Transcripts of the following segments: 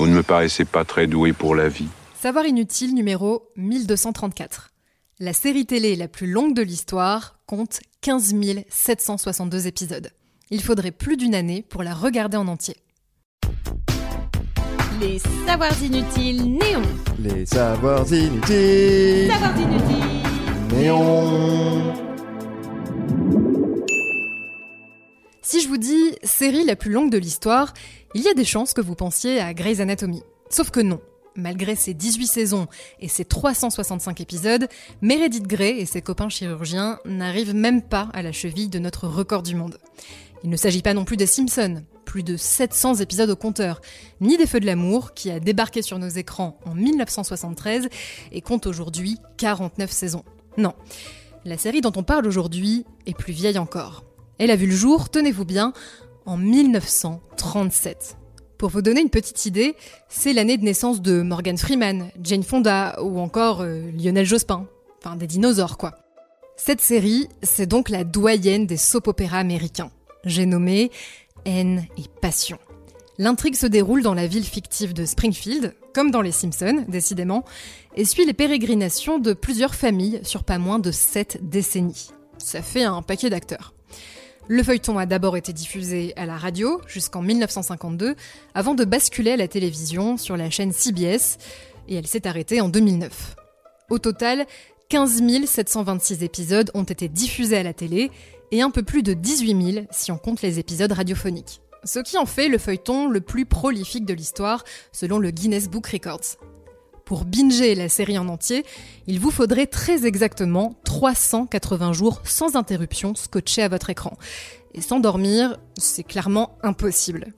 Vous ne me paraissez pas très doué pour la vie. Savoir inutile numéro 1234. La série télé la plus longue de l'histoire compte 15 762 épisodes. Il faudrait plus d'une année pour la regarder en entier. Les savoirs inutiles néons. Les savoirs inutiles. Savoirs inutiles. Néon. Série la plus longue de l'histoire, il y a des chances que vous pensiez à Grey's Anatomy. Sauf que non. Malgré ses 18 saisons et ses 365 épisodes, Meredith Grey et ses copains chirurgiens n'arrivent même pas à la cheville de notre record du monde. Il ne s'agit pas non plus des Simpsons, plus de 700 épisodes au compteur, ni des Feux de l'amour, qui a débarqué sur nos écrans en 1973 et compte aujourd'hui 49 saisons. Non, la série dont on parle aujourd'hui est plus vieille encore. Elle a vu le jour, tenez-vous bien, en 1937. Pour vous donner une petite idée, c'est l'année de naissance de Morgan Freeman, Jane Fonda ou encore euh, Lionel Jospin. Enfin, des dinosaures, quoi. Cette série, c'est donc la doyenne des soap-opéras américains. J'ai nommé Haine et Passion. L'intrigue se déroule dans la ville fictive de Springfield, comme dans Les Simpsons, décidément, et suit les pérégrinations de plusieurs familles sur pas moins de sept décennies. Ça fait un paquet d'acteurs. Le feuilleton a d'abord été diffusé à la radio jusqu'en 1952, avant de basculer à la télévision sur la chaîne CBS, et elle s'est arrêtée en 2009. Au total, 15 726 épisodes ont été diffusés à la télé, et un peu plus de 18 000 si on compte les épisodes radiophoniques. Ce qui en fait le feuilleton le plus prolifique de l'histoire, selon le Guinness Book Records. Pour binger la série en entier, il vous faudrait très exactement 380 jours sans interruption scotchés à votre écran. Et sans dormir, c'est clairement impossible.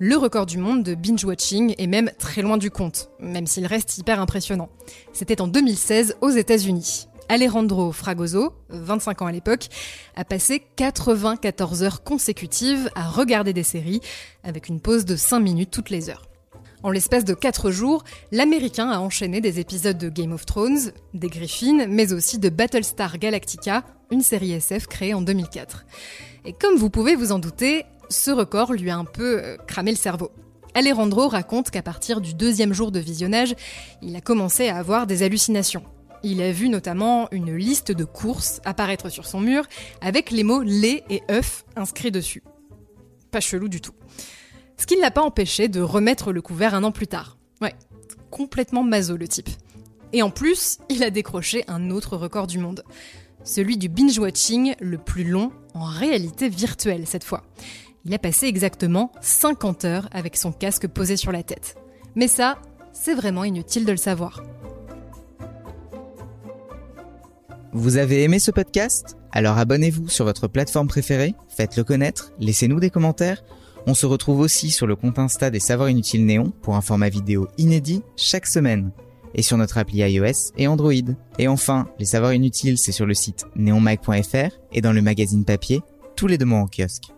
Le record du monde de binge-watching est même très loin du compte, même s'il reste hyper impressionnant. C'était en 2016 aux États-Unis. Alejandro Fragoso, 25 ans à l'époque, a passé 94 heures consécutives à regarder des séries, avec une pause de 5 minutes toutes les heures. En l'espace de 4 jours, l'Américain a enchaîné des épisodes de Game of Thrones, des Griffins, mais aussi de Battlestar Galactica, une série SF créée en 2004. Et comme vous pouvez vous en douter, ce record lui a un peu euh, cramé le cerveau. Alejandro raconte qu'à partir du deuxième jour de visionnage, il a commencé à avoir des hallucinations. Il a vu notamment une liste de courses apparaître sur son mur avec les mots lait et œuf inscrits dessus. Pas chelou du tout ce qui ne l'a pas empêché de remettre le couvert un an plus tard. Ouais, complètement maso le type. Et en plus, il a décroché un autre record du monde. Celui du binge-watching le plus long en réalité virtuelle cette fois. Il a passé exactement 50 heures avec son casque posé sur la tête. Mais ça, c'est vraiment inutile de le savoir. Vous avez aimé ce podcast? Alors abonnez-vous sur votre plateforme préférée, faites-le connaître, laissez-nous des commentaires on se retrouve aussi sur le compte Insta des Savoirs Inutiles Néon pour un format vidéo inédit chaque semaine et sur notre appli iOS et Android. Et enfin, les Savoirs Inutiles, c'est sur le site neonmag.fr et dans le magazine papier tous les deux mois en kiosque.